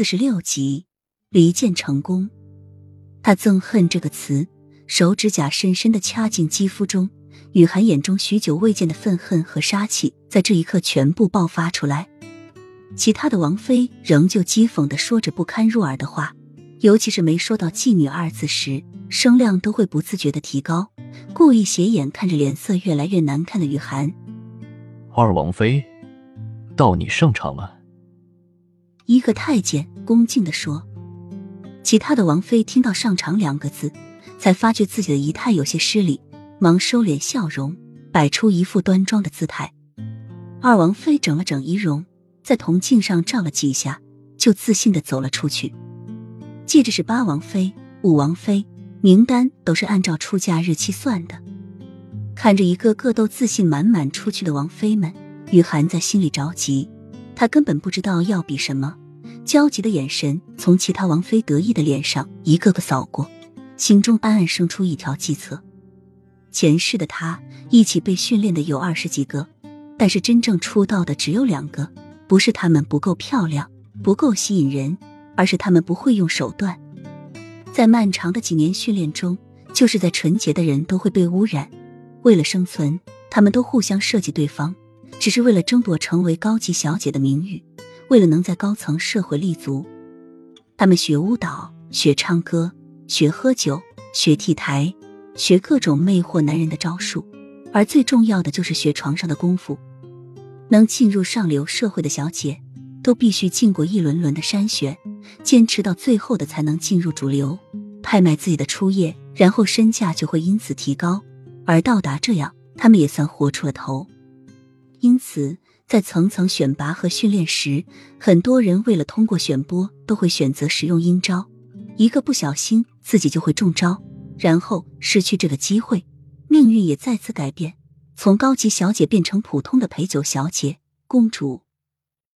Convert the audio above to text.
四十六集，离间成功。他憎恨这个词，手指甲深深的掐进肌肤中。雨涵眼中许久未见的愤恨和杀气，在这一刻全部爆发出来。其他的王妃仍旧讥讽的说着不堪入耳的话，尤其是没说到妓女二字时，声量都会不自觉的提高，故意斜眼看着脸色越来越难看的雨涵。二王妃，到你上场了。一个太监恭敬的说，其他的王妃听到“上场”两个字，才发觉自己的仪态有些失礼，忙收敛笑容，摆出一副端庄的姿态。二王妃整了整仪容，在铜镜上照了几下，就自信的走了出去。记着是八王妃、五王妃，名单都是按照出嫁日期算的。看着一个个都自信满满出去的王妃们，雨涵在心里着急。他根本不知道要比什么，焦急的眼神从其他王妃得意的脸上一个个扫过，心中暗暗生出一条计策。前世的他一起被训练的有二十几个，但是真正出道的只有两个。不是他们不够漂亮，不够吸引人，而是他们不会用手段。在漫长的几年训练中，就是在纯洁的人都会被污染。为了生存，他们都互相设计对方。只是为了争夺成为高级小姐的名誉，为了能在高层社会立足，他们学舞蹈、学唱歌、学喝酒、学 T 台、学各种魅惑男人的招数，而最重要的就是学床上的功夫。能进入上流社会的小姐，都必须经过一轮轮的筛选，坚持到最后的才能进入主流，拍卖自己的初夜，然后身价就会因此提高。而到达这样，他们也算活出了头。因此，在层层选拔和训练时，很多人为了通过选播，都会选择使用阴招。一个不小心，自己就会中招，然后失去这个机会，命运也再次改变，从高级小姐变成普通的陪酒小姐、公主。